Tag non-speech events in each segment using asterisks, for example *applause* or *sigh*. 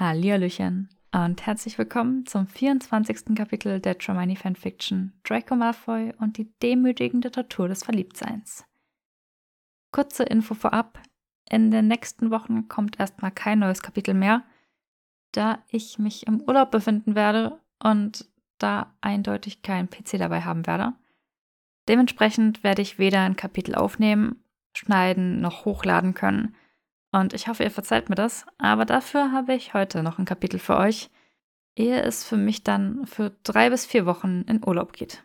Hallihallöchen und herzlich willkommen zum 24. Kapitel der Tremaine Fanfiction Draco Malfoy und die demütigende Tortur des Verliebtseins. Kurze Info vorab, in den nächsten Wochen kommt erstmal kein neues Kapitel mehr, da ich mich im Urlaub befinden werde und da eindeutig kein PC dabei haben werde. Dementsprechend werde ich weder ein Kapitel aufnehmen, schneiden noch hochladen können – und ich hoffe, ihr verzeiht mir das, aber dafür habe ich heute noch ein Kapitel für euch, ehe es für mich dann für drei bis vier Wochen in Urlaub geht.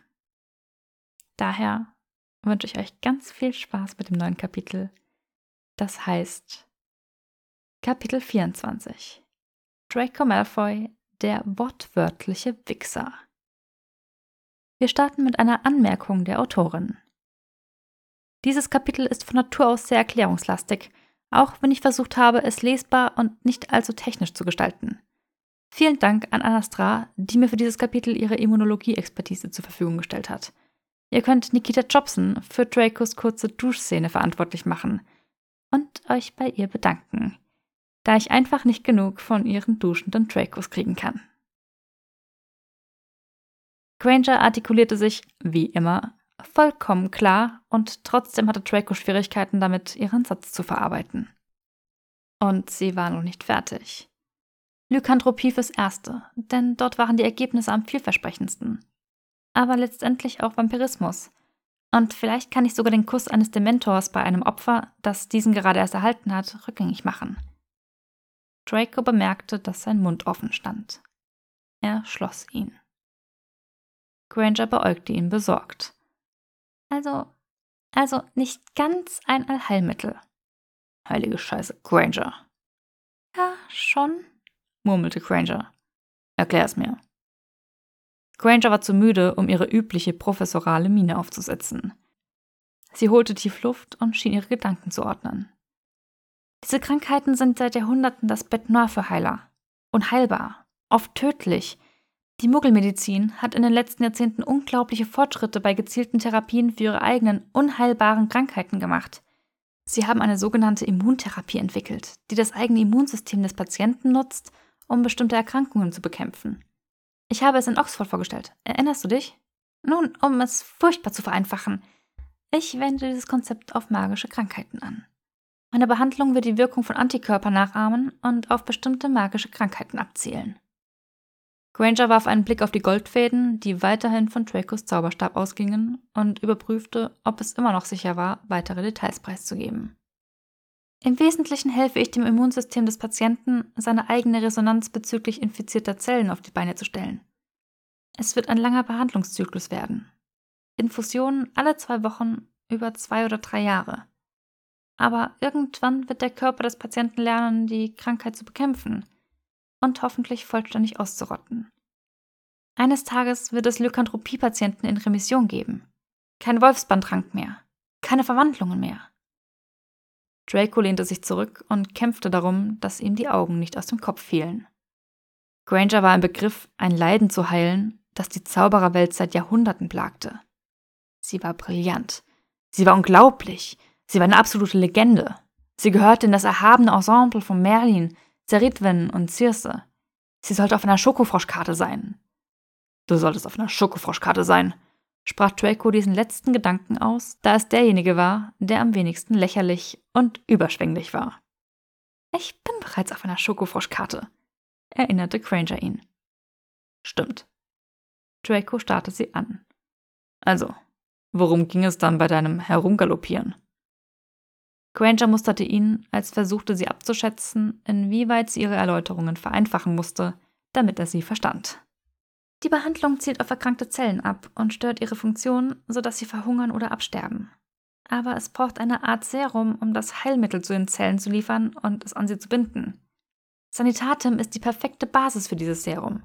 Daher wünsche ich euch ganz viel Spaß mit dem neuen Kapitel. Das heißt Kapitel 24. Draco Malfoy, der wortwörtliche Wichser. Wir starten mit einer Anmerkung der Autorin. Dieses Kapitel ist von Natur aus sehr erklärungslastig auch wenn ich versucht habe, es lesbar und nicht allzu technisch zu gestalten. Vielen Dank an Anastra, die mir für dieses Kapitel ihre Immunologie-Expertise zur Verfügung gestellt hat. Ihr könnt Nikita Jobson für Dracos kurze Duschszene verantwortlich machen und euch bei ihr bedanken, da ich einfach nicht genug von ihren duschenden Dracos kriegen kann. Granger artikulierte sich, wie immer, vollkommen klar und trotzdem hatte Draco Schwierigkeiten damit, ihren Satz zu verarbeiten. Und sie war noch nicht fertig. Lykanthropie fürs Erste, denn dort waren die Ergebnisse am vielversprechendsten. Aber letztendlich auch Vampirismus. Und vielleicht kann ich sogar den Kuss eines Dementors bei einem Opfer, das diesen gerade erst erhalten hat, rückgängig machen. Draco bemerkte, dass sein Mund offen stand. Er schloss ihn. Granger beäugte ihn besorgt. Also, also nicht ganz ein Allheilmittel. Heilige Scheiße, Granger. Ja, schon, murmelte Granger. Erklär es mir. Granger war zu müde, um ihre übliche professorale Miene aufzusetzen. Sie holte tief Luft und schien ihre Gedanken zu ordnen. Diese Krankheiten sind seit Jahrhunderten das Bett Noir für Heiler. Unheilbar, oft tödlich, die Muggelmedizin hat in den letzten Jahrzehnten unglaubliche Fortschritte bei gezielten Therapien für ihre eigenen unheilbaren Krankheiten gemacht. Sie haben eine sogenannte Immuntherapie entwickelt, die das eigene Immunsystem des Patienten nutzt, um bestimmte Erkrankungen zu bekämpfen. Ich habe es in Oxford vorgestellt. Erinnerst du dich? Nun, um es furchtbar zu vereinfachen, ich wende dieses Konzept auf magische Krankheiten an. Meine Behandlung wird die Wirkung von Antikörpern nachahmen und auf bestimmte magische Krankheiten abzielen. Granger warf einen Blick auf die Goldfäden, die weiterhin von Dracos Zauberstab ausgingen, und überprüfte, ob es immer noch sicher war, weitere Details preiszugeben. Im Wesentlichen helfe ich dem Immunsystem des Patienten, seine eigene Resonanz bezüglich infizierter Zellen auf die Beine zu stellen. Es wird ein langer Behandlungszyklus werden. Infusionen alle zwei Wochen über zwei oder drei Jahre. Aber irgendwann wird der Körper des Patienten lernen, die Krankheit zu bekämpfen – und hoffentlich vollständig auszurotten. Eines Tages wird es Lykanthropie-Patienten in Remission geben. Kein Wolfsbandtrank mehr. Keine Verwandlungen mehr. Draco lehnte sich zurück und kämpfte darum, dass ihm die Augen nicht aus dem Kopf fielen. Granger war im Begriff, ein Leiden zu heilen, das die Zaubererwelt seit Jahrhunderten plagte. Sie war brillant. Sie war unglaublich. Sie war eine absolute Legende. Sie gehörte in das erhabene Ensemble von Merlin, Zeritwen und Circe. Sie sollte auf einer Schokofroschkarte sein. Du solltest auf einer Schokofroschkarte sein, sprach Draco diesen letzten Gedanken aus, da es derjenige war, der am wenigsten lächerlich und überschwänglich war. Ich bin bereits auf einer Schokofroschkarte, erinnerte Granger ihn. Stimmt. Draco starrte sie an. Also, worum ging es dann bei deinem Herumgaloppieren? Granger musterte ihn, als versuchte sie abzuschätzen, inwieweit sie ihre Erläuterungen vereinfachen musste, damit er sie verstand. Die Behandlung zielt auf erkrankte Zellen ab und stört ihre Funktion, sodass sie verhungern oder absterben. Aber es braucht eine Art Serum, um das Heilmittel zu den Zellen zu liefern und es an sie zu binden. Sanitatem ist die perfekte Basis für dieses Serum.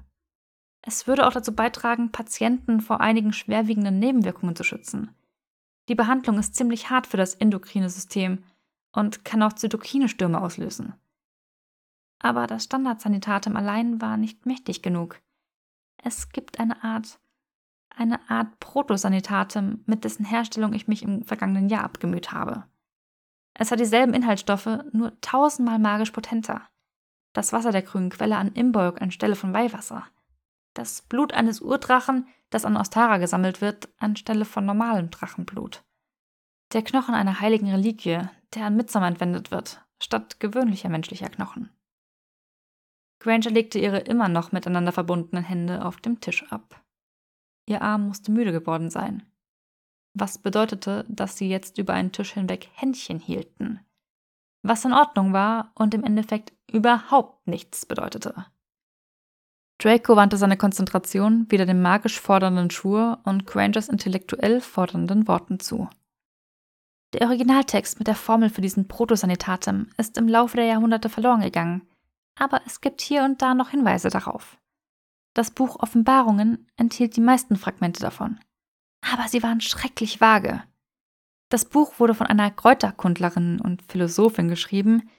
Es würde auch dazu beitragen, Patienten vor einigen schwerwiegenden Nebenwirkungen zu schützen. Die Behandlung ist ziemlich hart für das endokrine System und kann auch Zytokinestürme auslösen. Aber das Standardsanitatem allein war nicht mächtig genug. Es gibt eine Art, eine Art Protosanitatem, mit dessen Herstellung ich mich im vergangenen Jahr abgemüht habe. Es hat dieselben Inhaltsstoffe, nur tausendmal magisch potenter. das Wasser der grünen Quelle an Imbolg anstelle von Weihwasser, das Blut eines Urdrachen, das an Ostara gesammelt wird, anstelle von normalem Drachenblut, der Knochen einer heiligen Reliquie, der an Mitsommer entwendet wird, statt gewöhnlicher menschlicher Knochen. Granger legte ihre immer noch miteinander verbundenen Hände auf dem Tisch ab. Ihr Arm musste müde geworden sein, was bedeutete, dass sie jetzt über einen Tisch hinweg Händchen hielten, was in Ordnung war und im Endeffekt überhaupt nichts bedeutete. Draco wandte seine Konzentration wieder dem magisch fordernden Schwur und Grangers intellektuell fordernden Worten zu. Der Originaltext mit der Formel für diesen Protosanitatem ist im Laufe der Jahrhunderte verloren gegangen, aber es gibt hier und da noch Hinweise darauf. Das Buch Offenbarungen enthielt die meisten Fragmente davon. Aber sie waren schrecklich vage. Das Buch wurde von einer Kräuterkundlerin und Philosophin geschrieben,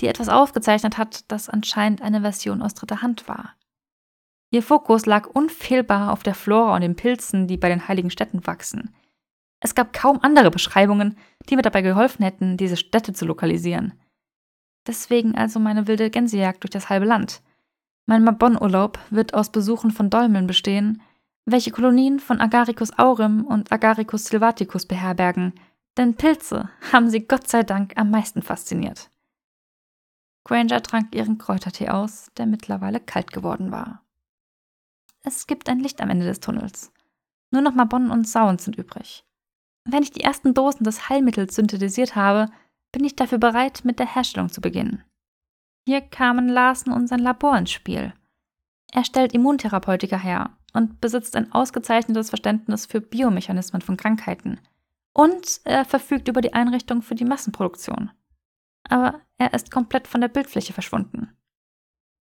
die etwas aufgezeichnet hat, das anscheinend eine Version aus dritter Hand war. Ihr Fokus lag unfehlbar auf der Flora und den Pilzen, die bei den heiligen Städten wachsen. Es gab kaum andere Beschreibungen, die mir dabei geholfen hätten, diese Städte zu lokalisieren. Deswegen also meine wilde Gänsejagd durch das halbe Land. Mein Mabon-Urlaub wird aus Besuchen von Dolmen bestehen, welche Kolonien von Agaricus aurim und Agaricus silvaticus beherbergen, denn Pilze haben sie Gott sei Dank am meisten fasziniert. Granger trank ihren Kräutertee aus, der mittlerweile kalt geworden war. Es gibt ein Licht am Ende des Tunnels. Nur noch Mabon und Sauen sind übrig. Wenn ich die ersten Dosen des Heilmittels synthetisiert habe, bin ich dafür bereit, mit der Herstellung zu beginnen. Hier kamen Larsen und sein Labor ins Spiel. Er stellt Immuntherapeutika her und besitzt ein ausgezeichnetes Verständnis für Biomechanismen von Krankheiten. Und er verfügt über die Einrichtung für die Massenproduktion. Aber er ist komplett von der Bildfläche verschwunden.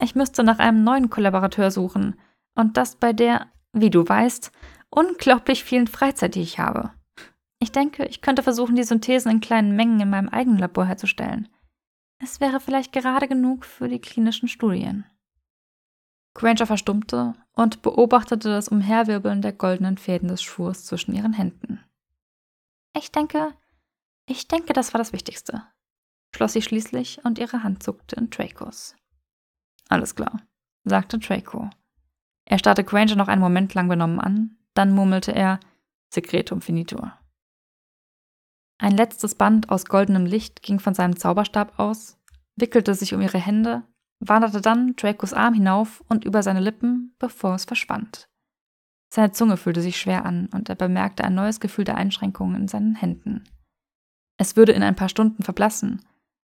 Ich müsste nach einem neuen Kollaborateur suchen, und das bei der, wie du weißt, unglaublich vielen Freizeit, die ich habe. Ich denke, ich könnte versuchen, die Synthesen in kleinen Mengen in meinem eigenen Labor herzustellen. Es wäre vielleicht gerade genug für die klinischen Studien. Granger verstummte und beobachtete das Umherwirbeln der goldenen Fäden des Schwurs zwischen ihren Händen. Ich denke, ich denke, das war das Wichtigste, schloss sie schließlich und ihre Hand zuckte in Dracos. Alles klar, sagte Draco. Er starrte Granger noch einen Moment lang benommen an, dann murmelte er Secretum finitur. Ein letztes Band aus goldenem Licht ging von seinem Zauberstab aus, wickelte sich um ihre Hände, wanderte dann Dracos Arm hinauf und über seine Lippen, bevor es verschwand. Seine Zunge fühlte sich schwer an und er bemerkte ein neues Gefühl der Einschränkungen in seinen Händen. Es würde in ein paar Stunden verblassen,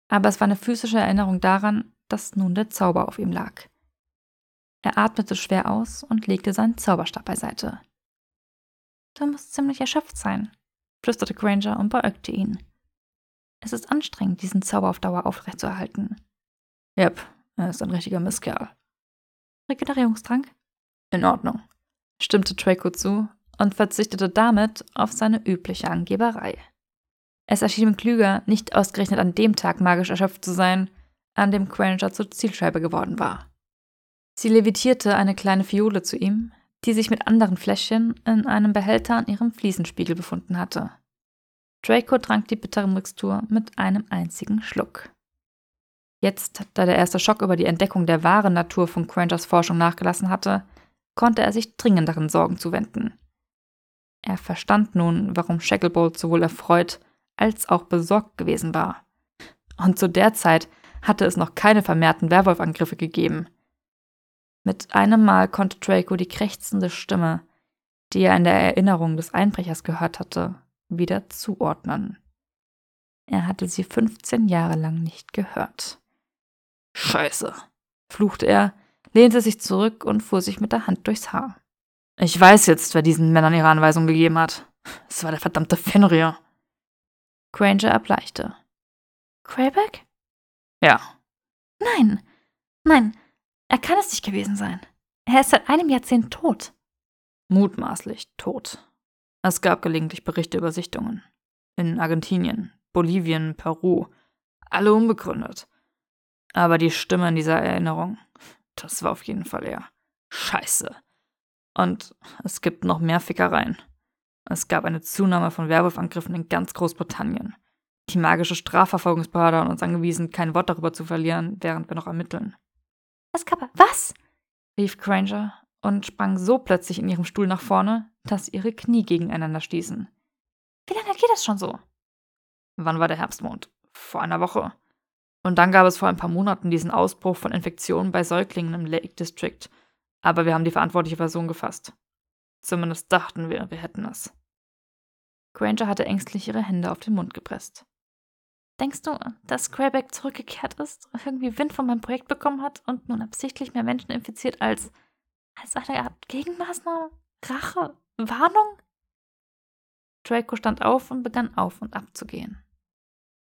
aber es war eine physische Erinnerung daran, dass nun der Zauber auf ihm lag. Er atmete schwer aus und legte seinen Zauberstab beiseite. Du musst ziemlich erschöpft sein, flüsterte Granger und beäugte ihn. Es ist anstrengend, diesen Zauber auf Dauer aufrechtzuerhalten. Yep, er ist ein richtiger Misskerl. Regenerierungstrank? In Ordnung, stimmte Draco zu und verzichtete damit auf seine übliche Angeberei. Es erschien ihm klüger, nicht ausgerechnet an dem Tag magisch erschöpft zu sein, an dem Granger zur Zielscheibe geworden war. Sie levitierte eine kleine Fiole zu ihm, die sich mit anderen Fläschchen in einem Behälter an ihrem Fliesenspiegel befunden hatte. Draco trank die bittere Mixtur mit einem einzigen Schluck. Jetzt, da der erste Schock über die Entdeckung der wahren Natur von Grangers Forschung nachgelassen hatte, konnte er sich dringenderen Sorgen zuwenden. Er verstand nun, warum Shacklebolt sowohl erfreut als auch besorgt gewesen war. Und zu der Zeit hatte es noch keine vermehrten Werwolfangriffe gegeben. Mit einem Mal konnte Draco die krächzende Stimme, die er in der Erinnerung des Einbrechers gehört hatte, wieder zuordnen. Er hatte sie 15 Jahre lang nicht gehört. Scheiße, fluchte er, lehnte sich zurück und fuhr sich mit der Hand durchs Haar. Ich weiß jetzt, wer diesen Männern ihre Anweisung gegeben hat. Es war der verdammte Fenrir. Granger erbleichte. Crayback? Ja. Nein, nein, er kann es nicht gewesen sein. Er ist seit einem Jahrzehnt tot. Mutmaßlich tot. Es gab gelegentlich Berichte über Sichtungen. In Argentinien, Bolivien, Peru. Alle unbegründet. Aber die Stimme in dieser Erinnerung, das war auf jeden Fall er. Scheiße. Und es gibt noch mehr Fickereien. Es gab eine Zunahme von Werwolfangriffen in ganz Großbritannien. Die magische Strafverfolgungsbehörde hat uns angewiesen, kein Wort darüber zu verlieren, während wir noch ermitteln. Was? rief Granger und sprang so plötzlich in ihrem Stuhl nach vorne, dass ihre Knie gegeneinander stießen. Wie lange geht das schon so? Wann war der Herbstmond? Vor einer Woche. Und dann gab es vor ein paar Monaten diesen Ausbruch von Infektionen bei Säuglingen im Lake District. Aber wir haben die verantwortliche Person gefasst. Zumindest dachten wir, wir hätten es. Granger hatte ängstlich ihre Hände auf den Mund gepresst. Denkst du, dass Greyback zurückgekehrt ist, irgendwie Wind von meinem Projekt bekommen hat und nun absichtlich mehr Menschen infiziert als, als eine Art Gegenmaßnahme? Rache? Warnung? Draco stand auf und begann auf und ab zu gehen.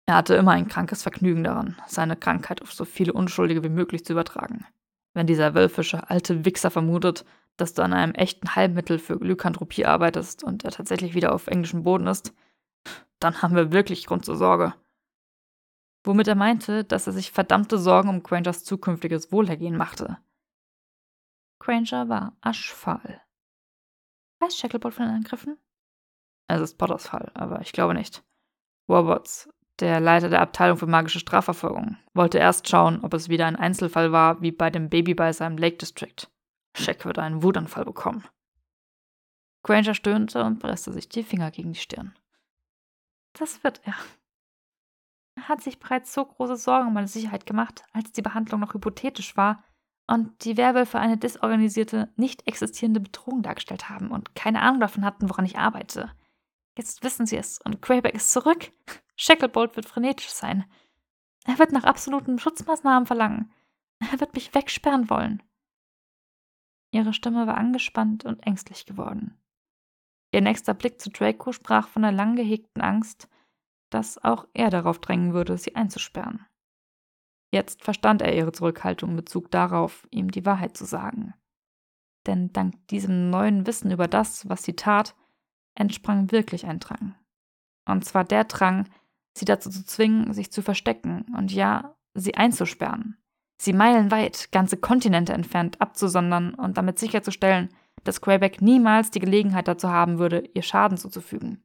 Er hatte immer ein krankes Vergnügen daran, seine Krankheit auf so viele Unschuldige wie möglich zu übertragen. Wenn dieser wölfische alte Wichser vermutet, dass du an einem echten Heilmittel für Lykanthropie arbeitest und er tatsächlich wieder auf englischem Boden ist, dann haben wir wirklich Grund zur Sorge. Womit er meinte, dass er sich verdammte Sorgen um Grangers zukünftiges Wohlergehen machte. Granger war aschfahl. Weiß Shacklebolt von den Angriffen? Es ist Potters Fall, aber ich glaube nicht. Roberts, der Leiter der Abteilung für magische Strafverfolgung, wollte erst schauen, ob es wieder ein Einzelfall war wie bei dem Babybeißer im Lake District. Shaq wird einen Wutanfall bekommen. Granger stöhnte und presste sich die Finger gegen die Stirn. Das wird er. Hat sich bereits so große Sorgen um meine Sicherheit gemacht, als die Behandlung noch hypothetisch war und die Werwölfe eine disorganisierte, nicht existierende Bedrohung dargestellt haben und keine Ahnung davon hatten, woran ich arbeite. Jetzt wissen sie es und Greyback ist zurück. *laughs* Shacklebolt wird frenetisch sein. Er wird nach absoluten Schutzmaßnahmen verlangen. Er wird mich wegsperren wollen. Ihre Stimme war angespannt und ängstlich geworden. Ihr nächster Blick zu Draco sprach von der lang gehegten Angst, dass auch er darauf drängen würde, sie einzusperren. Jetzt verstand er ihre Zurückhaltung in Bezug darauf, ihm die Wahrheit zu sagen. Denn dank diesem neuen Wissen über das, was sie tat, entsprang wirklich ein Drang. Und zwar der Drang, sie dazu zu zwingen, sich zu verstecken und ja, sie einzusperren sie meilenweit, ganze Kontinente entfernt abzusondern und damit sicherzustellen, dass Greyback niemals die Gelegenheit dazu haben würde, ihr Schaden zuzufügen.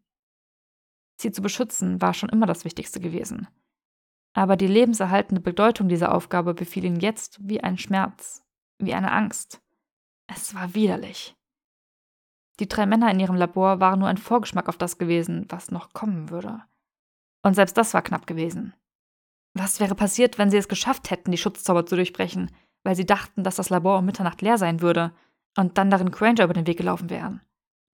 Sie zu beschützen war schon immer das Wichtigste gewesen. Aber die lebenserhaltende Bedeutung dieser Aufgabe befiel ihn jetzt wie ein Schmerz, wie eine Angst. Es war widerlich. Die drei Männer in ihrem Labor waren nur ein Vorgeschmack auf das gewesen, was noch kommen würde. Und selbst das war knapp gewesen. Was wäre passiert, wenn sie es geschafft hätten, die Schutzzauber zu durchbrechen, weil sie dachten, dass das Labor um Mitternacht leer sein würde und dann darin Granger über den Weg gelaufen wären?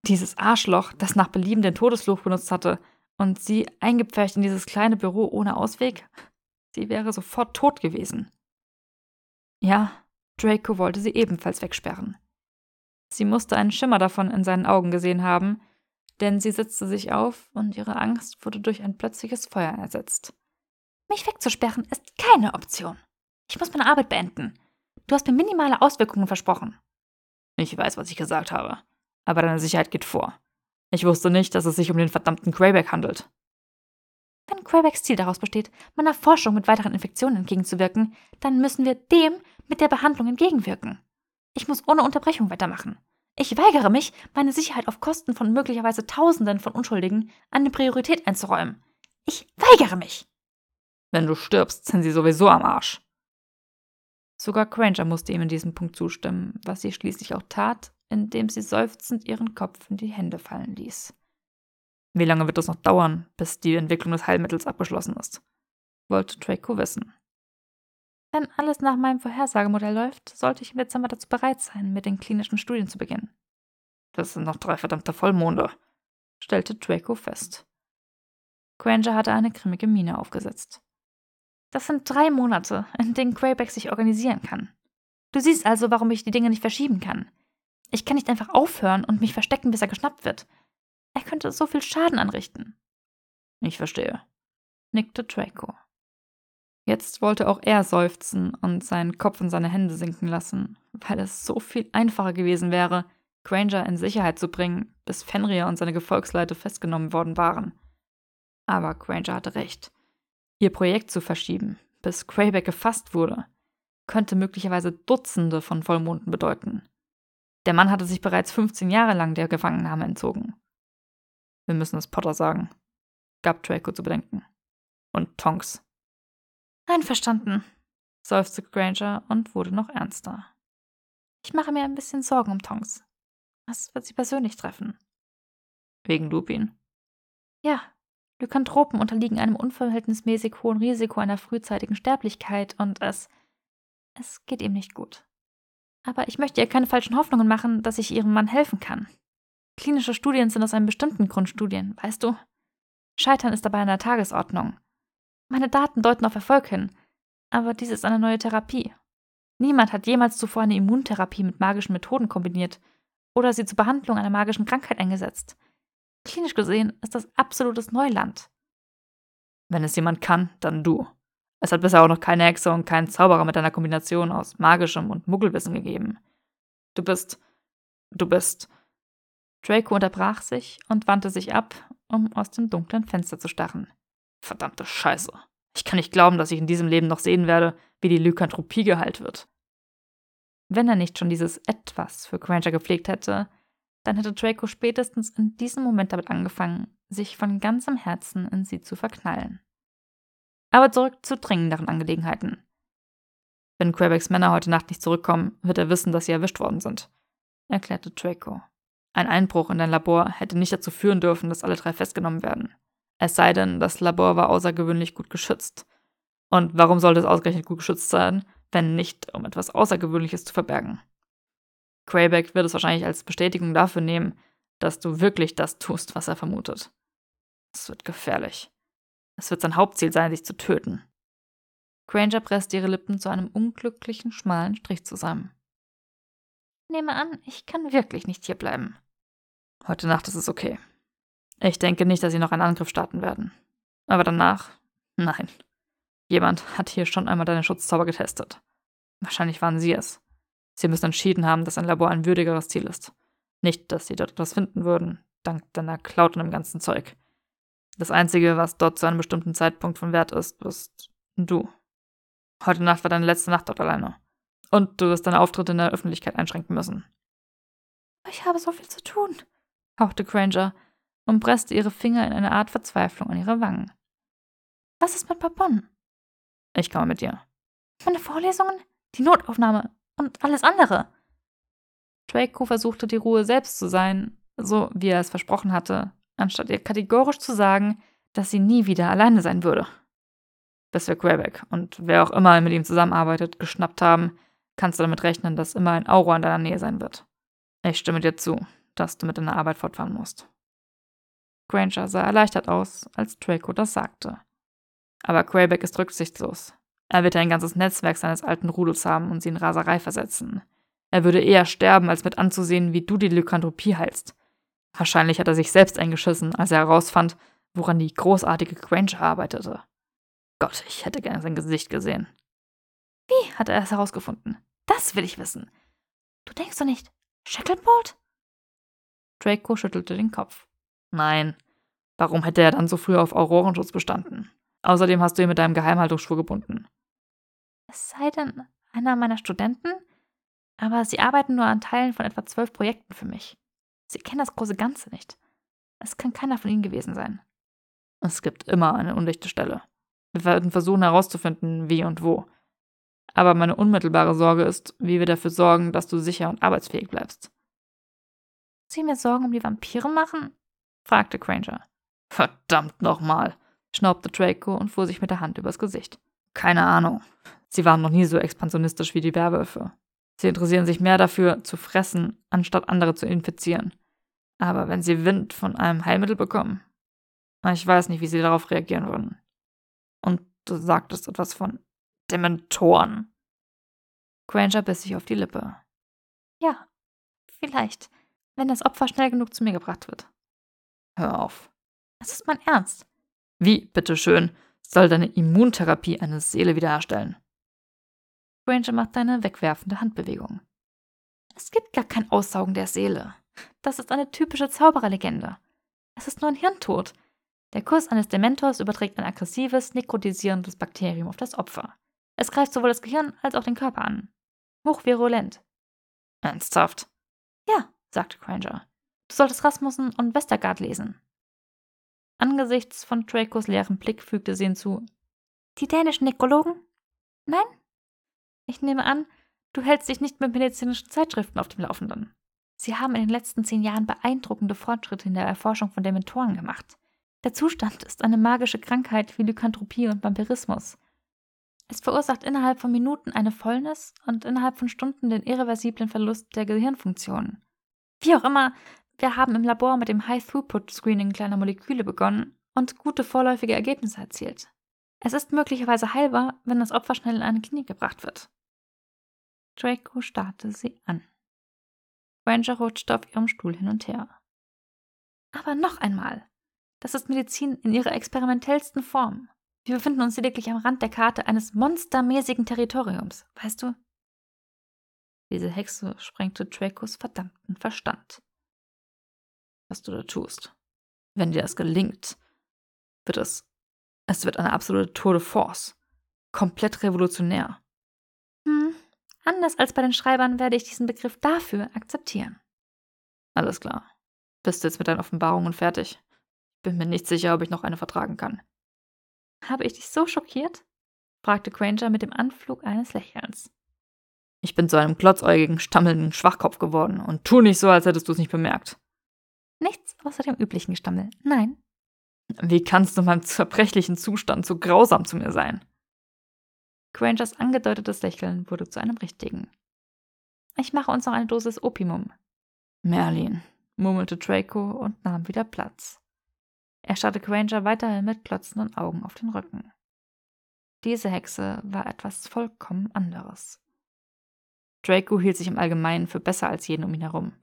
Dieses Arschloch, das nach Belieben den Todesfluch benutzt hatte und sie eingepfercht in dieses kleine Büro ohne Ausweg? Sie wäre sofort tot gewesen. Ja, Draco wollte sie ebenfalls wegsperren. Sie musste einen Schimmer davon in seinen Augen gesehen haben, denn sie setzte sich auf und ihre Angst wurde durch ein plötzliches Feuer ersetzt. Mich wegzusperren ist keine Option. Ich muss meine Arbeit beenden. Du hast mir minimale Auswirkungen versprochen. Ich weiß, was ich gesagt habe. Aber deine Sicherheit geht vor. Ich wusste nicht, dass es sich um den verdammten Greyback handelt. Wenn Greybacks Ziel daraus besteht, meiner Forschung mit weiteren Infektionen entgegenzubirken, dann müssen wir dem mit der Behandlung entgegenwirken. Ich muss ohne Unterbrechung weitermachen. Ich weigere mich, meine Sicherheit auf Kosten von möglicherweise Tausenden von Unschuldigen eine Priorität einzuräumen. Ich weigere mich. Wenn du stirbst, sind sie sowieso am Arsch. Sogar Granger musste ihm in diesem Punkt zustimmen, was sie schließlich auch tat, indem sie seufzend ihren Kopf in die Hände fallen ließ. Wie lange wird es noch dauern, bis die Entwicklung des Heilmittels abgeschlossen ist? wollte Draco wissen. Wenn alles nach meinem Vorhersagemodell läuft, sollte ich im Dezember dazu bereit sein, mit den klinischen Studien zu beginnen. Das sind noch drei verdammte Vollmonde, stellte Draco fest. Granger hatte eine grimmige Miene aufgesetzt. Das sind drei Monate, in denen Greyback sich organisieren kann. Du siehst also, warum ich die Dinge nicht verschieben kann. Ich kann nicht einfach aufhören und mich verstecken, bis er geschnappt wird. Er könnte so viel Schaden anrichten. Ich verstehe, nickte Draco. Jetzt wollte auch er seufzen und seinen Kopf in seine Hände sinken lassen, weil es so viel einfacher gewesen wäre, Granger in Sicherheit zu bringen, bis Fenrir und seine Gefolgsleute festgenommen worden waren. Aber Granger hatte recht. Ihr Projekt zu verschieben, bis Greyback gefasst wurde, könnte möglicherweise Dutzende von Vollmonden bedeuten. Der Mann hatte sich bereits 15 Jahre lang der Gefangennahme entzogen. Wir müssen es Potter sagen, gab Draco zu bedenken. Und Tonks. Einverstanden, seufzte Granger und wurde noch ernster. Ich mache mir ein bisschen Sorgen um Tonks. Was wird sie persönlich treffen? Wegen Lupin? Ja, Lykanthropen unterliegen einem unverhältnismäßig hohen Risiko einer frühzeitigen Sterblichkeit und es. es geht ihm nicht gut. Aber ich möchte ihr keine falschen Hoffnungen machen, dass ich ihrem Mann helfen kann. Klinische Studien sind aus einem bestimmten Grund Studien, weißt du? Scheitern ist dabei an der Tagesordnung. Meine Daten deuten auf Erfolg hin, aber dies ist eine neue Therapie. Niemand hat jemals zuvor eine Immuntherapie mit magischen Methoden kombiniert oder sie zur Behandlung einer magischen Krankheit eingesetzt. Klinisch gesehen ist das absolutes Neuland. Wenn es jemand kann, dann du. Es hat bisher auch noch keine Hexe und keinen Zauberer mit einer Kombination aus magischem und Muggelwissen gegeben. Du bist. Du bist. Draco unterbrach sich und wandte sich ab, um aus dem dunklen Fenster zu starren. Verdammte Scheiße. Ich kann nicht glauben, dass ich in diesem Leben noch sehen werde, wie die Lykanthropie geheilt wird. Wenn er nicht schon dieses Etwas für Granger gepflegt hätte, dann hätte Draco spätestens in diesem Moment damit angefangen, sich von ganzem Herzen in sie zu verknallen. Aber zurück zu dringenderen Angelegenheiten. Wenn Quebecks Männer heute Nacht nicht zurückkommen, wird er wissen, dass sie erwischt worden sind, erklärte Draco. Ein Einbruch in dein Labor hätte nicht dazu führen dürfen, dass alle drei festgenommen werden. Es sei denn, das Labor war außergewöhnlich gut geschützt. Und warum sollte es ausgerechnet gut geschützt sein, wenn nicht, um etwas Außergewöhnliches zu verbergen? Greyback wird es wahrscheinlich als Bestätigung dafür nehmen, dass du wirklich das tust, was er vermutet. Es wird gefährlich. Es wird sein Hauptziel sein, dich zu töten. Granger presst ihre Lippen zu einem unglücklichen, schmalen Strich zusammen. Nehme an, ich kann wirklich nicht hier bleiben. Heute Nacht ist es okay. Ich denke nicht, dass sie noch einen Angriff starten werden. Aber danach? Nein. Jemand hat hier schon einmal deine Schutzzauber getestet. Wahrscheinlich waren sie es. Sie müssen entschieden haben, dass ein Labor ein würdigeres Ziel ist. Nicht, dass sie dort etwas finden würden, dank deiner Cloud und dem ganzen Zeug. Das Einzige, was dort zu einem bestimmten Zeitpunkt von Wert ist, bist du. Heute Nacht war deine letzte Nacht dort alleine. Und du wirst deine Auftritte in der Öffentlichkeit einschränken müssen. Ich habe so viel zu tun, hauchte Granger und presste ihre Finger in einer Art Verzweiflung an ihre Wangen. Was ist mit Papon? Ich komme mit dir. Meine Vorlesungen? Die Notaufnahme? und alles andere. Draco versuchte die Ruhe selbst zu sein, so wie er es versprochen hatte, anstatt ihr kategorisch zu sagen, dass sie nie wieder alleine sein würde. Bis wir Greyback und wer auch immer mit ihm zusammenarbeitet, geschnappt haben, kannst du damit rechnen, dass immer ein Aura in deiner Nähe sein wird. Ich stimme dir zu, dass du mit deiner Arbeit fortfahren musst. Granger sah erleichtert aus, als Draco das sagte. Aber Greyback ist rücksichtslos. Er wird ein ganzes Netzwerk seines alten Rudels haben und sie in Raserei versetzen. Er würde eher sterben, als mit anzusehen, wie du die Lykanthropie heilst. Wahrscheinlich hat er sich selbst eingeschissen, als er herausfand, woran die großartige Granger arbeitete. Gott, ich hätte gerne sein Gesicht gesehen. Wie hat er es herausgefunden? Das will ich wissen. Du denkst doch nicht, Shacklebolt? Draco schüttelte den Kopf. Nein. Warum hätte er dann so früh auf Aurorenschutz bestanden? Außerdem hast du ihn mit deinem Geheimhaltungsschwur gebunden. Es sei denn, einer meiner Studenten? Aber sie arbeiten nur an Teilen von etwa zwölf Projekten für mich. Sie kennen das große Ganze nicht. Es kann keiner von ihnen gewesen sein. Es gibt immer eine undichte Stelle. Wir werden versuchen herauszufinden, wie und wo. Aber meine unmittelbare Sorge ist, wie wir dafür sorgen, dass du sicher und arbeitsfähig bleibst. Sie mir Sorgen um die Vampire machen? fragte Granger. Verdammt nochmal, schnaubte Draco und fuhr sich mit der Hand übers Gesicht. Keine Ahnung. Sie waren noch nie so expansionistisch wie die Werwölfe. Sie interessieren sich mehr dafür, zu fressen, anstatt andere zu infizieren. Aber wenn sie Wind von einem Heilmittel bekommen, ich weiß nicht, wie sie darauf reagieren würden. Und du sagtest etwas von Dementoren. Granger biss sich auf die Lippe. Ja, vielleicht, wenn das Opfer schnell genug zu mir gebracht wird. Hör auf. Es ist mein Ernst. Wie, bitteschön, soll deine Immuntherapie eine Seele wiederherstellen? Granger macht eine wegwerfende Handbewegung. Es gibt gar kein Aussaugen der Seele. Das ist eine typische Zaubererlegende. Es ist nur ein Hirntod. Der Kuss eines Dementors überträgt ein aggressives, nekrotisierendes Bakterium auf das Opfer. Es greift sowohl das Gehirn als auch den Körper an. Hochvirulent. Ernsthaft? Ja, sagte Granger. Du solltest Rasmussen und Westergaard lesen. Angesichts von Dracos leerem Blick fügte sie hinzu. Die dänischen Nekrologen? Nein? Ich nehme an, Du hältst dich nicht mit medizinischen Zeitschriften auf dem Laufenden. Sie haben in den letzten zehn Jahren beeindruckende Fortschritte in der Erforschung von Dementoren gemacht. Der Zustand ist eine magische Krankheit wie Lykanthropie und Vampirismus. Es verursacht innerhalb von Minuten eine Fäulnis und innerhalb von Stunden den irreversiblen Verlust der Gehirnfunktionen. Wie auch immer, wir haben im Labor mit dem High-Throughput-Screening kleiner Moleküle begonnen und gute vorläufige Ergebnisse erzielt. Es ist möglicherweise heilbar, wenn das Opfer schnell in eine Klinik gebracht wird. Draco starrte sie an. Ranger rutschte auf ihrem Stuhl hin und her. Aber noch einmal. Das ist Medizin in ihrer experimentellsten Form. Wir befinden uns lediglich am Rand der Karte eines monstermäßigen Territoriums, weißt du? Diese Hexe sprengte Dracos verdammten Verstand. Was du da tust. Wenn dir das gelingt, wird es. Es wird eine absolute Tour de Force. Komplett revolutionär. Anders als bei den Schreibern werde ich diesen Begriff dafür akzeptieren. Alles klar. Bist du jetzt mit deinen Offenbarungen fertig? Bin mir nicht sicher, ob ich noch eine vertragen kann. Habe ich dich so schockiert? fragte Granger mit dem Anflug eines Lächelns. Ich bin zu einem klotzäugigen, stammelnden Schwachkopf geworden und tu nicht so, als hättest du es nicht bemerkt. Nichts außer dem üblichen Stammel. Nein. Wie kannst du in meinem zerbrechlichen Zustand so grausam zu mir sein? Grangers angedeutetes Lächeln wurde zu einem richtigen. Ich mache uns noch eine Dosis Opimum. Merlin, murmelte Draco und nahm wieder Platz. Er starrte Granger weiterhin mit glotzenden Augen auf den Rücken. Diese Hexe war etwas vollkommen anderes. Draco hielt sich im Allgemeinen für besser als jeden um ihn herum.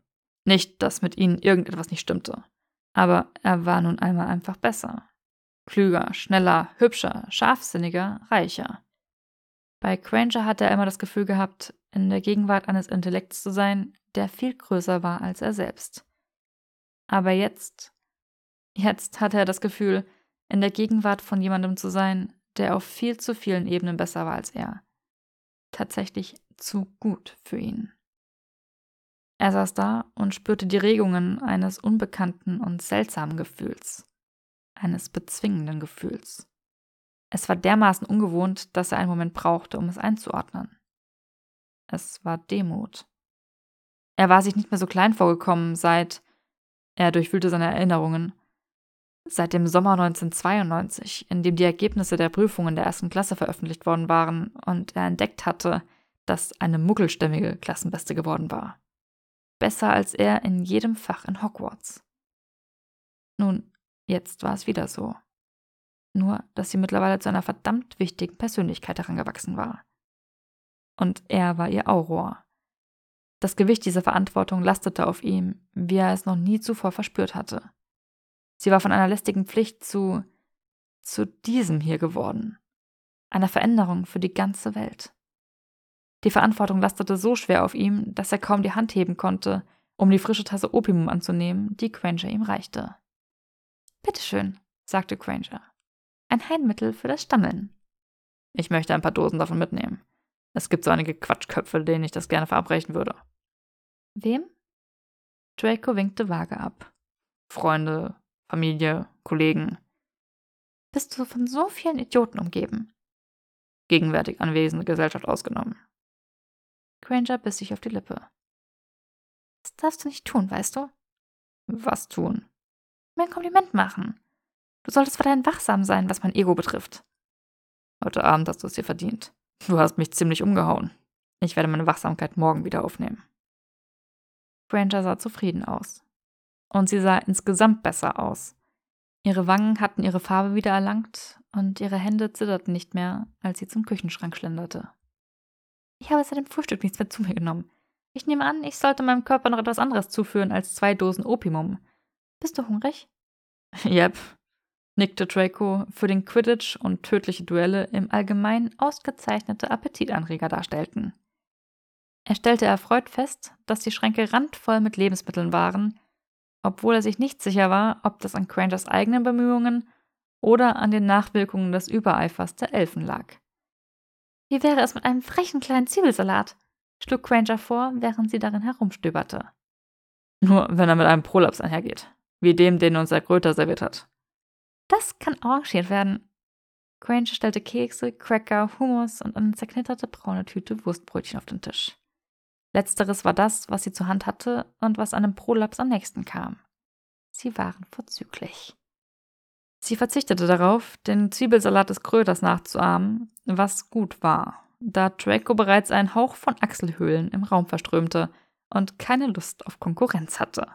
Nicht, dass mit ihnen irgendetwas nicht stimmte, aber er war nun einmal einfach besser. Klüger, schneller, hübscher, scharfsinniger, reicher. Bei Granger hatte er immer das Gefühl gehabt, in der Gegenwart eines Intellekts zu sein, der viel größer war als er selbst. Aber jetzt Jetzt hatte er das Gefühl, in der Gegenwart von jemandem zu sein, der auf viel zu vielen Ebenen besser war als er. Tatsächlich zu gut für ihn. Er saß da und spürte die Regungen eines unbekannten und seltsamen Gefühls, eines bezwingenden Gefühls. Es war dermaßen ungewohnt, dass er einen Moment brauchte, um es einzuordnen. Es war Demut. Er war sich nicht mehr so klein vorgekommen, seit er durchwühlte seine Erinnerungen Seit dem Sommer 1992, in dem die Ergebnisse der Prüfungen der ersten Klasse veröffentlicht worden waren und er entdeckt hatte, dass eine muggelstämmige Klassenbeste geworden war. Besser als er in jedem Fach in Hogwarts. Nun, jetzt war es wieder so. Nur, dass sie mittlerweile zu einer verdammt wichtigen Persönlichkeit herangewachsen war. Und er war ihr Auror. Das Gewicht dieser Verantwortung lastete auf ihm, wie er es noch nie zuvor verspürt hatte. Sie war von einer lästigen Pflicht zu zu diesem hier geworden. Einer Veränderung für die ganze Welt. Die Verantwortung lastete so schwer auf ihm, dass er kaum die Hand heben konnte, um die frische Tasse Opium anzunehmen, die Granger ihm reichte. Bitteschön, sagte Granger. Ein Heilmittel für das Stammeln. Ich möchte ein paar Dosen davon mitnehmen. Es gibt so einige Quatschköpfe, denen ich das gerne verabreichen würde. Wem? Draco winkte vage ab. Freunde, Familie, Kollegen. Bist du von so vielen Idioten umgeben? Gegenwärtig anwesende Gesellschaft ausgenommen. Granger biss sich auf die Lippe. Das darfst du nicht tun, weißt du? Was tun? Mir ein Kompliment machen. Du solltest weiterhin wachsam sein, was mein Ego betrifft. Heute Abend hast du es dir verdient. Du hast mich ziemlich umgehauen. Ich werde meine Wachsamkeit morgen wieder aufnehmen. Granger sah zufrieden aus und sie sah insgesamt besser aus. Ihre Wangen hatten ihre Farbe wieder erlangt und ihre Hände zitterten nicht mehr, als sie zum Küchenschrank schlenderte. Ich habe seit dem Frühstück nichts mehr zu mir genommen. Ich nehme an, ich sollte meinem Körper noch etwas anderes zuführen als zwei Dosen Opimum. Bist du hungrig? *laughs* Yep, nickte Draco, für den Quidditch und tödliche Duelle im Allgemeinen ausgezeichnete Appetitanreger darstellten. Er stellte erfreut fest, dass die Schränke randvoll mit Lebensmitteln waren, obwohl er sich nicht sicher war, ob das an Grangers eigenen Bemühungen oder an den Nachwirkungen des Übereifers der Elfen lag. Wie wäre es mit einem frechen kleinen Zwiebelsalat? schlug Granger vor, während sie darin herumstöberte. Nur wenn er mit einem Prolaps einhergeht, wie dem, den uns der Gröter serviert hat. Das kann arrangiert werden. Granger stellte Kekse, Cracker, Hummus und eine zerknitterte braune Tüte Wurstbrötchen auf den Tisch. Letzteres war das, was sie zur Hand hatte und was einem Prolaps am nächsten kam. Sie waren vorzüglich. Sie verzichtete darauf, den Zwiebelsalat des Kröters nachzuahmen, was gut war, da Draco bereits einen Hauch von Achselhöhlen im Raum verströmte und keine Lust auf Konkurrenz hatte.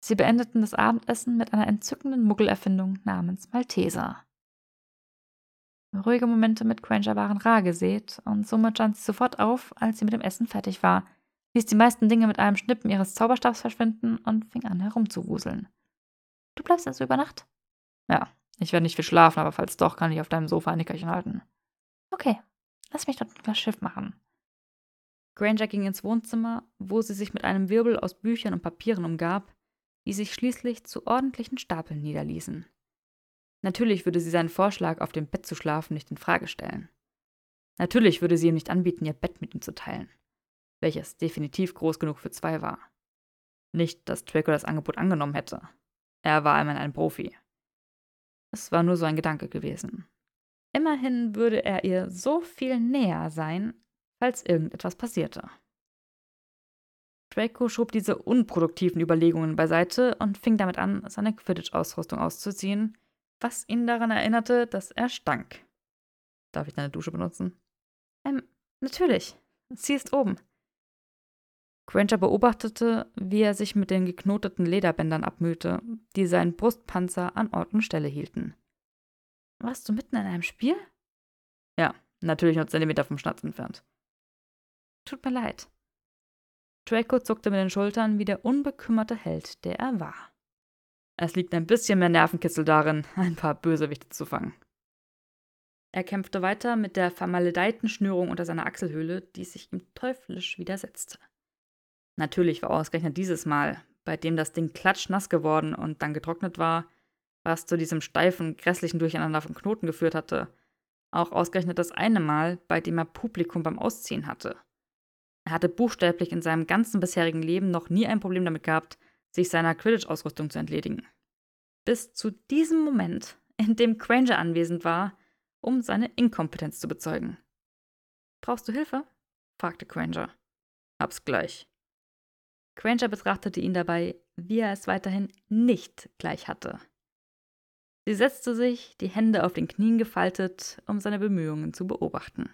Sie beendeten das Abendessen mit einer entzückenden Muggelerfindung namens Malteser. Ruhige Momente mit Granger waren rar gesät, und somit stand sie sofort auf, als sie mit dem Essen fertig war, ließ die meisten Dinge mit einem Schnippen ihres Zauberstabs verschwinden und fing an herumzuwuseln. Du bleibst also über Nacht? Ja, ich werde nicht viel schlafen, aber falls doch, kann ich auf deinem Sofa ein Nickerchen halten. Okay, lass mich dort das Schiff machen. Granger ging ins Wohnzimmer, wo sie sich mit einem Wirbel aus Büchern und Papieren umgab, die sich schließlich zu ordentlichen Stapeln niederließen. Natürlich würde sie seinen Vorschlag, auf dem Bett zu schlafen, nicht in Frage stellen. Natürlich würde sie ihm nicht anbieten, ihr Bett mit ihm zu teilen, welches definitiv groß genug für zwei war. Nicht, dass Draco das Angebot angenommen hätte. Er war einmal ein Profi. Es war nur so ein Gedanke gewesen. Immerhin würde er ihr so viel näher sein, falls irgendetwas passierte. Draco schob diese unproduktiven Überlegungen beiseite und fing damit an, seine Quidditch-Ausrüstung auszuziehen, was ihn daran erinnerte, dass er stank. Darf ich deine Dusche benutzen? Ähm, natürlich. Sie ist oben. Granger beobachtete, wie er sich mit den geknoteten Lederbändern abmühte, die seinen Brustpanzer an Ort und Stelle hielten. Warst du mitten in einem Spiel? Ja, natürlich nur Zentimeter vom Schnatz entfernt. Tut mir leid. Draco zuckte mit den Schultern wie der unbekümmerte Held, der er war. Es liegt ein bisschen mehr Nervenkitzel darin, ein paar Bösewichte zu fangen. Er kämpfte weiter mit der vermaledeiten Schnürung unter seiner Achselhöhle, die sich ihm teuflisch widersetzte. Natürlich war ausgerechnet dieses Mal, bei dem das Ding klatschnass geworden und dann getrocknet war, was zu diesem steifen, grässlichen Durcheinander von Knoten geführt hatte, auch ausgerechnet das eine Mal, bei dem er Publikum beim Ausziehen hatte. Er hatte buchstäblich in seinem ganzen bisherigen Leben noch nie ein Problem damit gehabt, sich seiner Quidditch-Ausrüstung zu entledigen. Bis zu diesem Moment, in dem Granger anwesend war, um seine Inkompetenz zu bezeugen. Brauchst du Hilfe? fragte Granger. Hab's gleich. Granger betrachtete ihn dabei, wie er es weiterhin nicht gleich hatte. Sie setzte sich, die Hände auf den Knien gefaltet, um seine Bemühungen zu beobachten.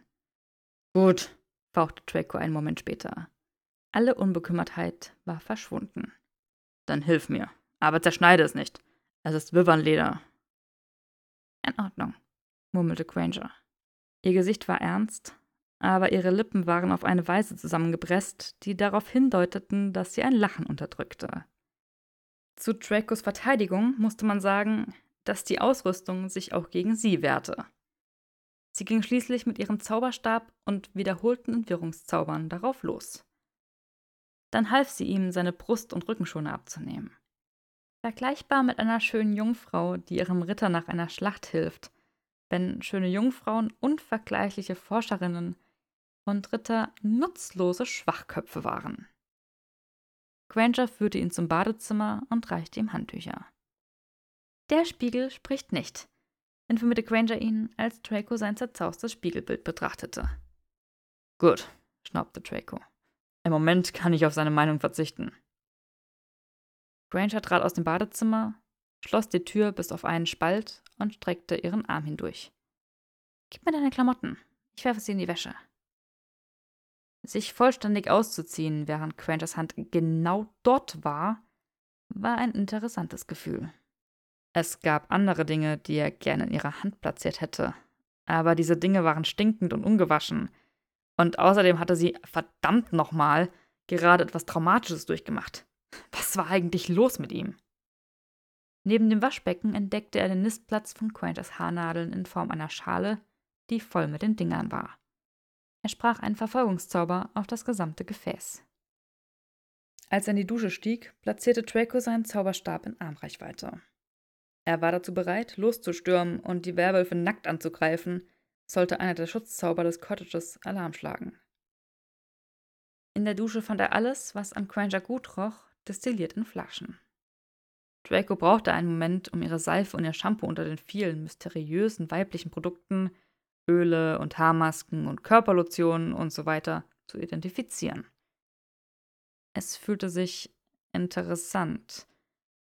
Gut, fauchte Draco einen Moment später. Alle Unbekümmertheit war verschwunden. Dann hilf mir. Aber zerschneide es nicht. Es ist Wivernleder. In Ordnung, murmelte Granger. Ihr Gesicht war ernst, aber ihre Lippen waren auf eine Weise zusammengepresst, die darauf hindeuteten, dass sie ein Lachen unterdrückte. Zu Dracos Verteidigung musste man sagen, dass die Ausrüstung sich auch gegen sie wehrte. Sie ging schließlich mit ihrem Zauberstab und wiederholten Entwirrungszaubern darauf los. Dann half sie ihm, seine Brust- und Rückenschone abzunehmen. Vergleichbar mit einer schönen Jungfrau, die ihrem Ritter nach einer Schlacht hilft, wenn schöne Jungfrauen unvergleichliche Forscherinnen und Ritter nutzlose Schwachköpfe waren. Granger führte ihn zum Badezimmer und reichte ihm Handtücher. Der Spiegel spricht nicht, informierte Granger ihn, als Draco sein zerzaustes Spiegelbild betrachtete. Gut, schnaubte Draco. Im Moment kann ich auf seine Meinung verzichten. Granger trat aus dem Badezimmer, schloss die Tür bis auf einen Spalt und streckte ihren Arm hindurch. Gib mir deine Klamotten. Ich werfe sie in die Wäsche. Sich vollständig auszuziehen, während Grangers Hand genau dort war, war ein interessantes Gefühl. Es gab andere Dinge, die er gerne in ihrer Hand platziert hätte, aber diese Dinge waren stinkend und ungewaschen, und außerdem hatte sie verdammt nochmal gerade etwas Traumatisches durchgemacht. Was war eigentlich los mit ihm? Neben dem Waschbecken entdeckte er den Nistplatz von Quainters Haarnadeln in Form einer Schale, die voll mit den Dingern war. Er sprach einen Verfolgungszauber auf das gesamte Gefäß. Als er in die Dusche stieg, platzierte Draco seinen Zauberstab in Armreichweite. Er war dazu bereit, loszustürmen und die Werwölfe nackt anzugreifen, sollte einer der Schutzzauber des Cottages Alarm schlagen. In der Dusche fand er alles, was an Granger gut roch, destilliert in Flaschen. Draco brauchte einen Moment, um ihre Seife und ihr Shampoo unter den vielen mysteriösen weiblichen Produkten, Öle und Haarmasken und Körperlotionen und so weiter zu identifizieren. Es fühlte sich interessant,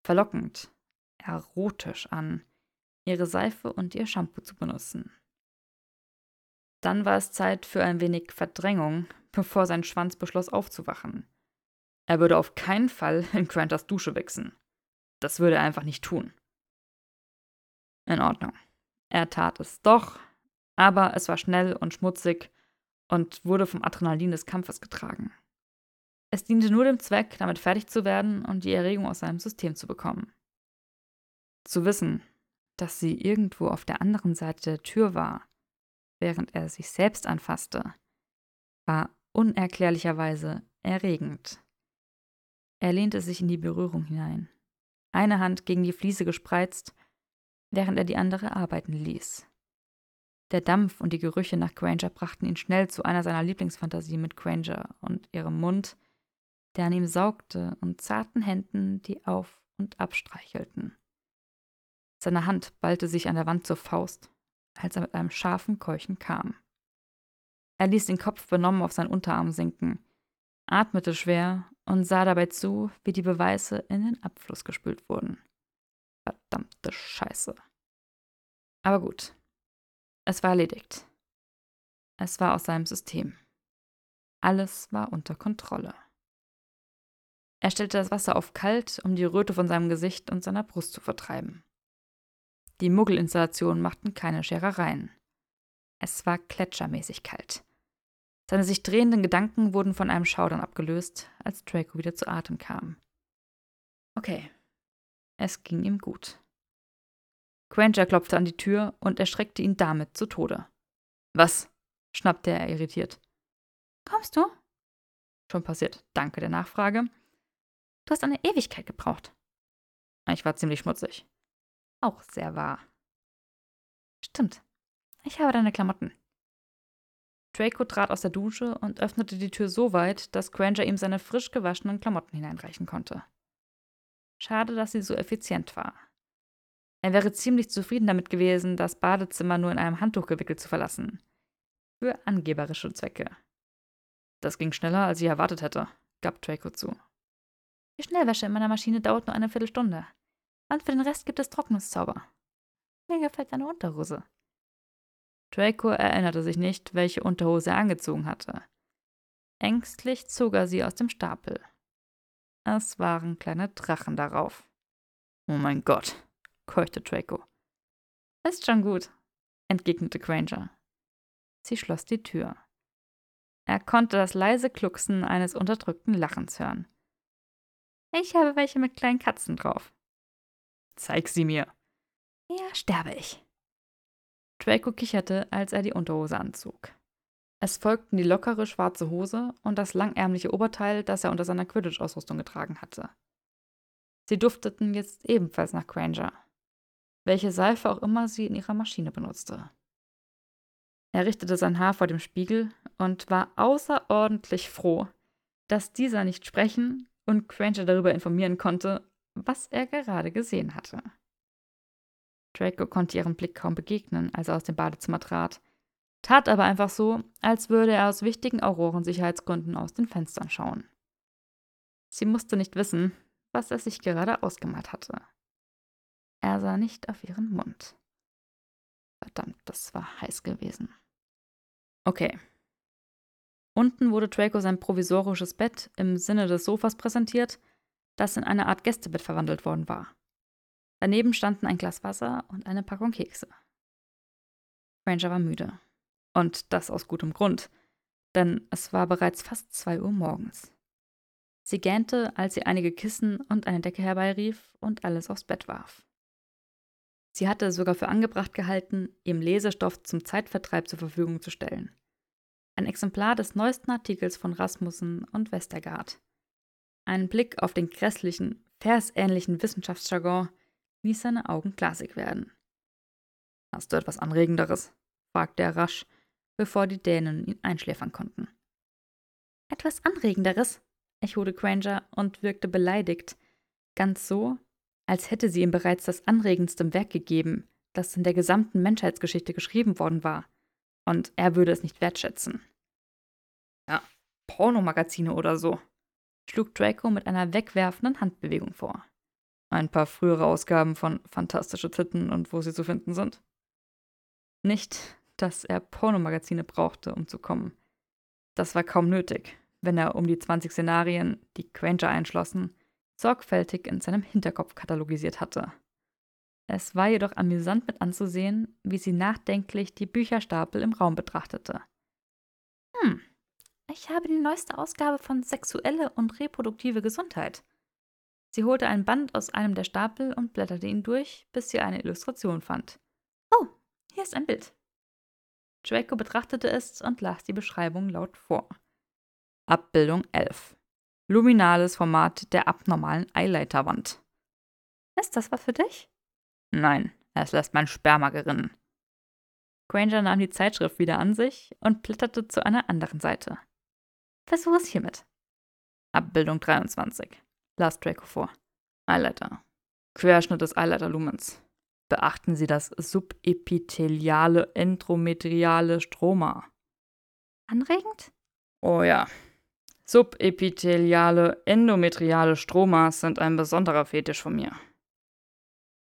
verlockend, erotisch an, ihre Seife und ihr Shampoo zu benutzen. Dann war es Zeit für ein wenig Verdrängung, bevor sein Schwanz beschloss aufzuwachen. Er würde auf keinen Fall in Quantas Dusche wichsen. Das würde er einfach nicht tun. In Ordnung. Er tat es doch, aber es war schnell und schmutzig und wurde vom Adrenalin des Kampfes getragen. Es diente nur dem Zweck, damit fertig zu werden und die Erregung aus seinem System zu bekommen. Zu wissen, dass sie irgendwo auf der anderen Seite der Tür war, während er sich selbst anfasste, war unerklärlicherweise erregend. Er lehnte sich in die Berührung hinein, eine Hand gegen die Fliese gespreizt, während er die andere arbeiten ließ. Der Dampf und die Gerüche nach Granger brachten ihn schnell zu einer seiner Lieblingsfantasien mit Granger und ihrem Mund, der an ihm saugte, und zarten Händen, die auf und abstreichelten. Seine Hand ballte sich an der Wand zur Faust, als er mit einem scharfen Keuchen kam. Er ließ den Kopf benommen auf seinen Unterarm sinken, atmete schwer und sah dabei zu, wie die Beweise in den Abfluss gespült wurden. Verdammte Scheiße. Aber gut. Es war erledigt. Es war aus seinem System. Alles war unter Kontrolle. Er stellte das Wasser auf kalt, um die Röte von seinem Gesicht und seiner Brust zu vertreiben. Die Muggelinstallationen machten keine Scherereien. Es war gletschermäßig kalt. Seine sich drehenden Gedanken wurden von einem Schaudern abgelöst, als Draco wieder zu Atem kam. Okay, es ging ihm gut. Granger klopfte an die Tür und erschreckte ihn damit zu Tode. Was? schnappte er irritiert. Kommst du? Schon passiert. Danke der Nachfrage. Du hast eine Ewigkeit gebraucht. Ich war ziemlich schmutzig. Auch sehr wahr. Stimmt. Ich habe deine Klamotten. Draco trat aus der Dusche und öffnete die Tür so weit, dass Granger ihm seine frisch gewaschenen Klamotten hineinreichen konnte. Schade, dass sie so effizient war. Er wäre ziemlich zufrieden damit gewesen, das Badezimmer nur in einem Handtuch gewickelt zu verlassen. Für angeberische Zwecke. Das ging schneller, als ich erwartet hätte, gab Draco zu. Die Schnellwäsche in meiner Maschine dauert nur eine Viertelstunde. Und für den Rest gibt es Trocknungszauber. Mir gefällt deine Unterhose. Draco erinnerte sich nicht, welche Unterhose er angezogen hatte. Ängstlich zog er sie aus dem Stapel. Es waren kleine Drachen darauf. Oh mein Gott, keuchte Draco. Ist schon gut, entgegnete Granger. Sie schloss die Tür. Er konnte das leise Klucksen eines unterdrückten Lachens hören. Ich habe welche mit kleinen Katzen drauf. Zeig sie mir. Ja, sterbe ich. Draco kicherte, als er die Unterhose anzog. Es folgten die lockere schwarze Hose und das langärmliche Oberteil, das er unter seiner Quidditch-Ausrüstung getragen hatte. Sie dufteten jetzt ebenfalls nach Granger, welche Seife auch immer sie in ihrer Maschine benutzte. Er richtete sein Haar vor dem Spiegel und war außerordentlich froh, dass dieser nicht sprechen und Granger darüber informieren konnte, was er gerade gesehen hatte. Draco konnte ihrem Blick kaum begegnen, als er aus dem Badezimmer trat, tat aber einfach so, als würde er aus wichtigen Aurorensicherheitsgründen aus den Fenstern schauen. Sie musste nicht wissen, was er sich gerade ausgemalt hatte. Er sah nicht auf ihren Mund. Verdammt, das war heiß gewesen. Okay. Unten wurde Draco sein provisorisches Bett im Sinne des Sofas präsentiert, das in eine Art Gästebett verwandelt worden war. Daneben standen ein Glas Wasser und eine Packung Kekse. Ranger war müde. Und das aus gutem Grund, denn es war bereits fast zwei Uhr morgens. Sie gähnte, als sie einige Kissen und eine Decke herbeirief und alles aufs Bett warf. Sie hatte sogar für angebracht gehalten, ihm Lesestoff zum Zeitvertreib zur Verfügung zu stellen. Ein Exemplar des neuesten Artikels von Rasmussen und Westergaard. Ein Blick auf den grässlichen, versähnlichen Wissenschaftsjargon, ließ seine Augen glasig werden. Hast du etwas Anregenderes? fragte er rasch, bevor die Dänen ihn einschläfern konnten. Etwas Anregenderes? echote Granger und wirkte beleidigt, ganz so, als hätte sie ihm bereits das anregendste Werk gegeben, das in der gesamten Menschheitsgeschichte geschrieben worden war. Und er würde es nicht wertschätzen. Ja, Pornomagazine oder so, schlug Draco mit einer wegwerfenden Handbewegung vor. Ein paar frühere Ausgaben von Fantastische Titten und wo sie zu finden sind. Nicht, dass er Pornomagazine brauchte, um zu kommen. Das war kaum nötig, wenn er um die 20 Szenarien, die Granger einschlossen, sorgfältig in seinem Hinterkopf katalogisiert hatte. Es war jedoch amüsant mit anzusehen, wie sie nachdenklich die Bücherstapel im Raum betrachtete. Ich habe die neueste Ausgabe von Sexuelle und reproduktive Gesundheit. Sie holte ein Band aus einem der Stapel und blätterte ihn durch, bis sie eine Illustration fand. Oh, hier ist ein Bild. Draco betrachtete es und las die Beschreibung laut vor. Abbildung 11. Luminales Format der abnormalen Eileiterwand. Ist das was für dich? Nein, es lässt mein Sperma gerinnen. Granger nahm die Zeitschrift wieder an sich und blätterte zu einer anderen Seite. Versuch es hiermit. Abbildung 23. Las Draco vor. Eileiter. Querschnitt des Eileiterlumens. Beachten Sie das subepitheliale endometriale Stroma. Anregend? Oh ja. Subepitheliale endometriale Stromas sind ein besonderer Fetisch von mir.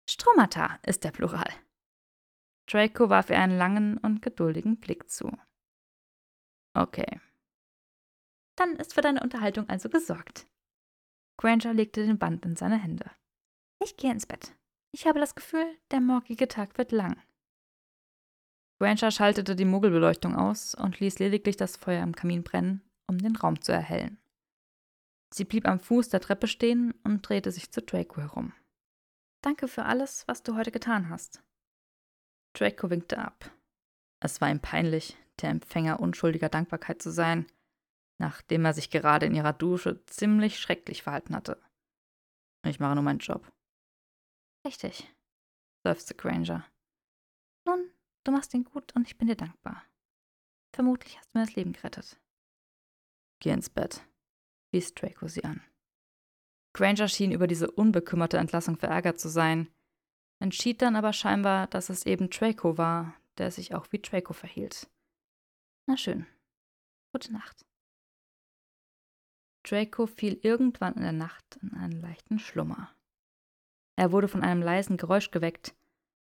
Stromata ist der Plural. Draco warf ihr einen langen und geduldigen Blick zu. Okay. Dann ist für deine Unterhaltung also gesorgt. Granger legte den Band in seine Hände. Ich gehe ins Bett. Ich habe das Gefühl, der morgige Tag wird lang. Granger schaltete die Muggelbeleuchtung aus und ließ lediglich das Feuer im Kamin brennen, um den Raum zu erhellen. Sie blieb am Fuß der Treppe stehen und drehte sich zu Draco herum. Danke für alles, was du heute getan hast. Draco winkte ab. Es war ihm peinlich, der Empfänger unschuldiger Dankbarkeit zu sein, nachdem er sich gerade in ihrer Dusche ziemlich schrecklich verhalten hatte. Ich mache nur meinen Job. Richtig, seufzte Granger. Nun, du machst ihn gut und ich bin dir dankbar. Vermutlich hast du mir das Leben gerettet. Geh ins Bett, wies Draco sie an. Granger schien über diese unbekümmerte Entlassung verärgert zu sein, entschied dann aber scheinbar, dass es eben Draco war, der sich auch wie Draco verhielt. Na schön. Gute Nacht. Draco fiel irgendwann in der Nacht in einen leichten Schlummer. Er wurde von einem leisen Geräusch geweckt,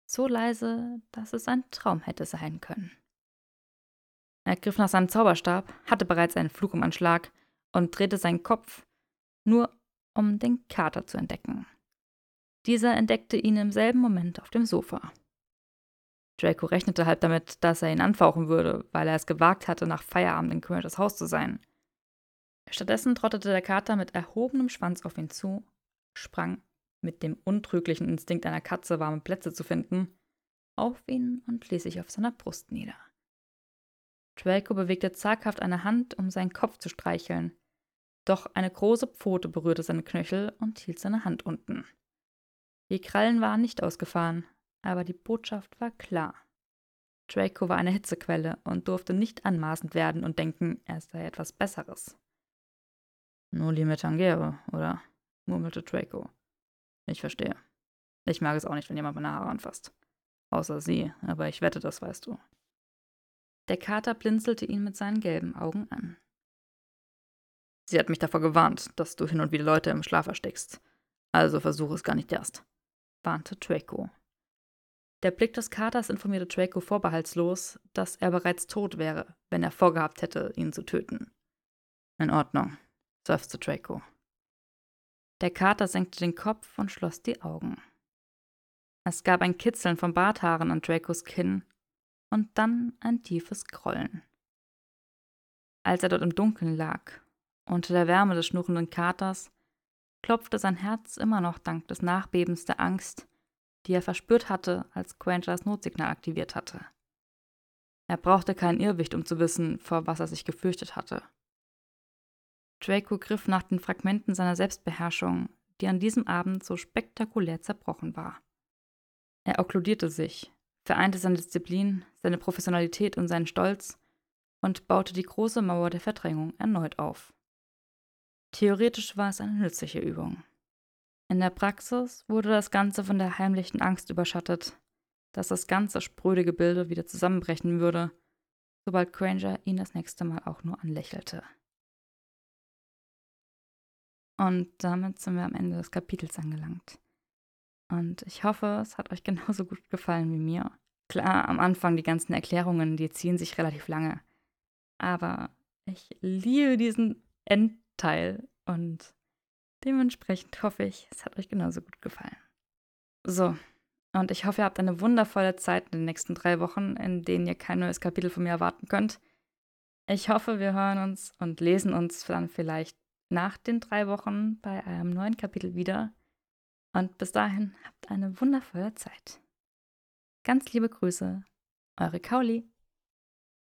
so leise, dass es ein Traum hätte sein können. Er griff nach seinem Zauberstab, hatte bereits einen Flug im Anschlag und drehte seinen Kopf, nur um den Kater zu entdecken. Dieser entdeckte ihn im selben Moment auf dem Sofa. Draco rechnete halb damit, dass er ihn anfauchen würde, weil er es gewagt hatte, nach Feierabend in Commercials Haus zu sein. Stattdessen trottete der Kater mit erhobenem Schwanz auf ihn zu, sprang, mit dem untrüglichen Instinkt einer Katze warme Plätze zu finden, auf ihn und ließ sich auf seiner Brust nieder. Draco bewegte zaghaft eine Hand, um seinen Kopf zu streicheln, doch eine große Pfote berührte seine Knöchel und hielt seine Hand unten. Die Krallen waren nicht ausgefahren, aber die Botschaft war klar. Draco war eine Hitzequelle und durfte nicht anmaßend werden und denken, er sei etwas Besseres. Noli me tangere, oder? murmelte Draco. Ich verstehe. Ich mag es auch nicht, wenn jemand meine Haare anfasst. Außer sie, aber ich wette, das weißt du. Der Kater blinzelte ihn mit seinen gelben Augen an. Sie hat mich davor gewarnt, dass du hin und wieder Leute im Schlaf erstickst. Also versuche es gar nicht erst, warnte Draco. Der Blick des Katers informierte Draco vorbehaltslos, dass er bereits tot wäre, wenn er vorgehabt hätte, ihn zu töten. In Ordnung, seufzte Draco. Der Kater senkte den Kopf und schloss die Augen. Es gab ein Kitzeln von Barthaaren an Dracos Kinn und dann ein tiefes Grollen. Als er dort im Dunkeln lag unter der Wärme des schnurrenden Katers klopfte sein Herz immer noch dank des Nachbebens der Angst, die er verspürt hatte, als Granger das Notsignal aktiviert hatte. Er brauchte keinen Irrwicht, um zu wissen, vor was er sich gefürchtet hatte. Draco griff nach den Fragmenten seiner Selbstbeherrschung, die an diesem Abend so spektakulär zerbrochen war. Er okkludierte sich, vereinte seine Disziplin, seine Professionalität und seinen Stolz und baute die große Mauer der Verdrängung erneut auf. Theoretisch war es eine nützliche Übung. In der Praxis wurde das Ganze von der heimlichen Angst überschattet, dass das ganze spröde Gebilde wieder zusammenbrechen würde, sobald Granger ihn das nächste Mal auch nur anlächelte. Und damit sind wir am Ende des Kapitels angelangt. Und ich hoffe, es hat euch *laughs* genauso gut gefallen wie mir. Klar, am Anfang die ganzen Erklärungen, die ziehen sich relativ lange. Aber ich liebe diesen Endteil und dementsprechend hoffe ich, es hat euch genauso gut gefallen. So, und ich hoffe, ihr habt eine wundervolle Zeit in den nächsten drei Wochen, in denen ihr kein neues Kapitel von mir erwarten könnt. Ich hoffe, wir hören uns und lesen uns dann vielleicht nach den drei Wochen bei einem neuen Kapitel wieder. Und bis dahin habt eine wundervolle Zeit. Ganz liebe Grüße, eure Kauli.